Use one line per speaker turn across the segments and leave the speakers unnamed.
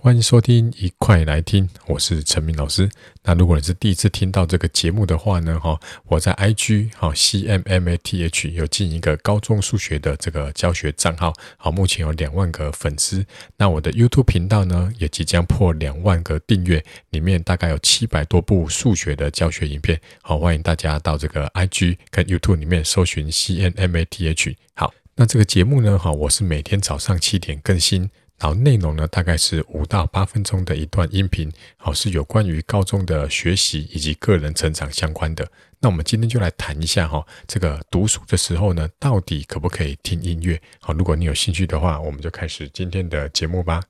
欢迎收听，一块来听，我是陈明老师。那如果你是第一次听到这个节目的话呢，哈，我在 IG 哈 CMMATH 有进一个高中数学的这个教学账号，好，目前有两万个粉丝。那我的 YouTube 频道呢，也即将破两万个订阅，里面大概有七百多部数学的教学影片。好，欢迎大家到这个 IG 跟 YouTube 里面搜寻 CMMATH。好，那这个节目呢，哈，我是每天早上七点更新。然后内容呢，大概是五到八分钟的一段音频，好，是有关于高中的学习以及个人成长相关的。那我们今天就来谈一下哈，这个读书的时候呢，到底可不可以听音乐？好，如果你有兴趣的话，我们就开始今天的节目吧。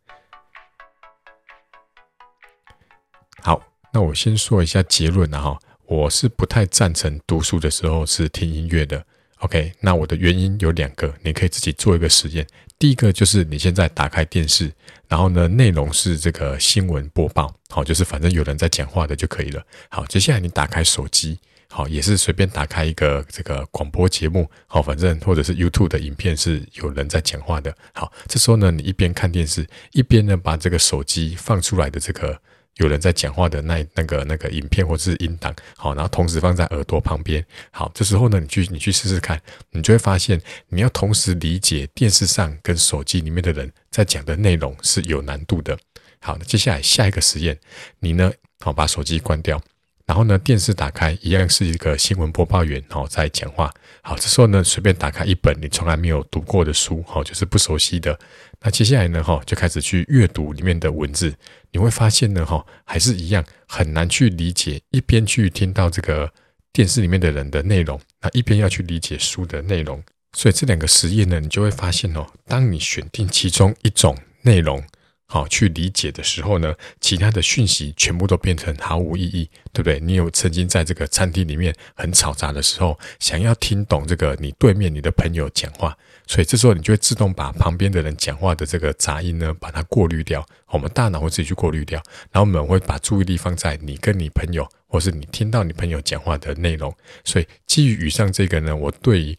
好，那我先说一下结论啊哈，我是不太赞成读书的时候是听音乐的。OK，那我的原因有两个，你可以自己做一个实验。第一个就是你现在打开电视，然后呢，内容是这个新闻播报，好，就是反正有人在讲话的就可以了。好，接下来你打开手机，好，也是随便打开一个这个广播节目，好，反正或者是 YouTube 的影片是有人在讲话的。好，这时候呢，你一边看电视，一边呢把这个手机放出来的这个。有人在讲话的那那个那个影片或者是音档，好，然后同时放在耳朵旁边，好，这时候呢，你去你去试试看，你就会发现，你要同时理解电视上跟手机里面的人在讲的内容是有难度的。好，那接下来下一个实验，你呢，好，把手机关掉。然后呢，电视打开，一样是一个新闻播报员哦，在讲话。好，这时候呢，随便打开一本你从来没有读过的书，哈，就是不熟悉的。那接下来呢，哈，就开始去阅读里面的文字。你会发现呢，哈，还是一样很难去理解。一边去听到这个电视里面的人的内容，那一边要去理解书的内容。所以这两个实验呢，你就会发现哦，当你选定其中一种内容。好，去理解的时候呢，其他的讯息全部都变成毫无意义，对不对？你有曾经在这个餐厅里面很吵杂的时候，想要听懂这个你对面你的朋友讲话，所以这时候你就会自动把旁边的人讲话的这个杂音呢，把它过滤掉。我们大脑会自己去过滤掉，然后我们会把注意力放在你跟你朋友，或是你听到你朋友讲话的内容。所以基于以上这个呢，我对于。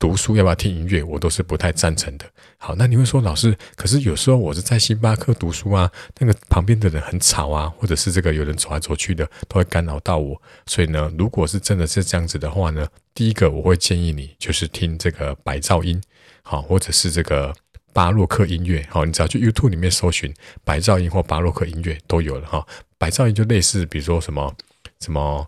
读书要不要听音乐？我都是不太赞成的。好，那你会说，老师，可是有时候我是在星巴克读书啊，那个旁边的人很吵啊，或者是这个有人走来走去的，都会干扰到我。所以呢，如果是真的是这样子的话呢，第一个我会建议你就是听这个白噪音，好，或者是这个巴洛克音乐，好，你只要去 YouTube 里面搜寻白噪音或巴洛克音乐都有了哈。白噪音就类似，比如说什么什么，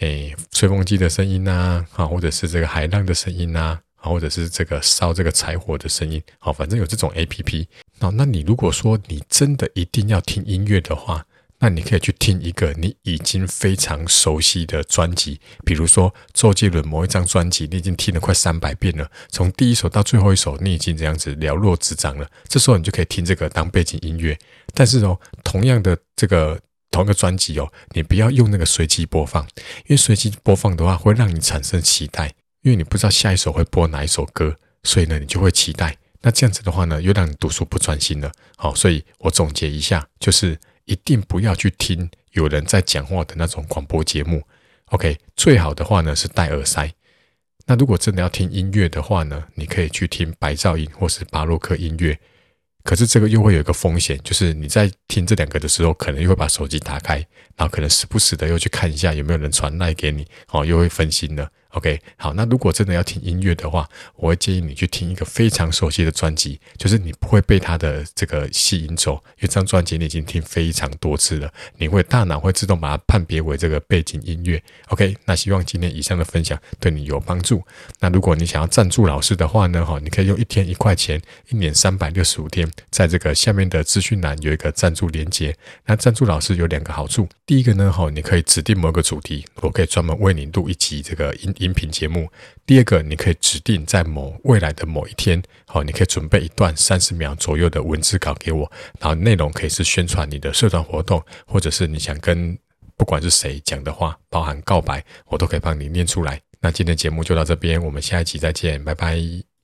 诶，吹风机的声音呐，啊，或者是这个海浪的声音呐。或者是这个烧这个柴火的声音，好，反正有这种 APP。那那你如果说你真的一定要听音乐的话，那你可以去听一个你已经非常熟悉的专辑，比如说周杰伦某一张专辑，你已经听了快三百遍了，从第一首到最后一首，你已经这样子了若指掌了。这时候你就可以听这个当背景音乐。但是哦，同样的这个同一个专辑哦，你不要用那个随机播放，因为随机播放的话会让你产生期待。因为你不知道下一首会播哪一首歌，所以呢，你就会期待。那这样子的话呢，又让你读书不专心了。好，所以我总结一下，就是一定不要去听有人在讲话的那种广播节目。OK，最好的话呢是戴耳塞。那如果真的要听音乐的话呢，你可以去听白噪音或是巴洛克音乐。可是这个又会有一个风险，就是你在听这两个的时候，可能又会把手机打开，然后可能时不时的又去看一下有没有人传赖给你，哦，又会分心了。OK，好，那如果真的要听音乐的话，我会建议你去听一个非常熟悉的专辑，就是你不会被它的这个吸引走，因为这张专辑你已经听非常多次了，你会大脑会自动把它判别为这个背景音乐。OK，那希望今天以上的分享对你有帮助。那如果你想要赞助老师的话呢，哈，你可以用一天一块钱，一年三百六十五天，在这个下面的资讯栏有一个赞助连接。那赞助老师有两个好处，第一个呢，哈，你可以指定某个主题，我可以专门为你录一集这个音。音频节目。第二个，你可以指定在某未来的某一天，好，你可以准备一段三十秒左右的文字稿给我，然后内容可以是宣传你的社团活动，或者是你想跟不管是谁讲的话，包含告白，我都可以帮你念出来。那今天节目就到这边，我们下一集再见，拜拜。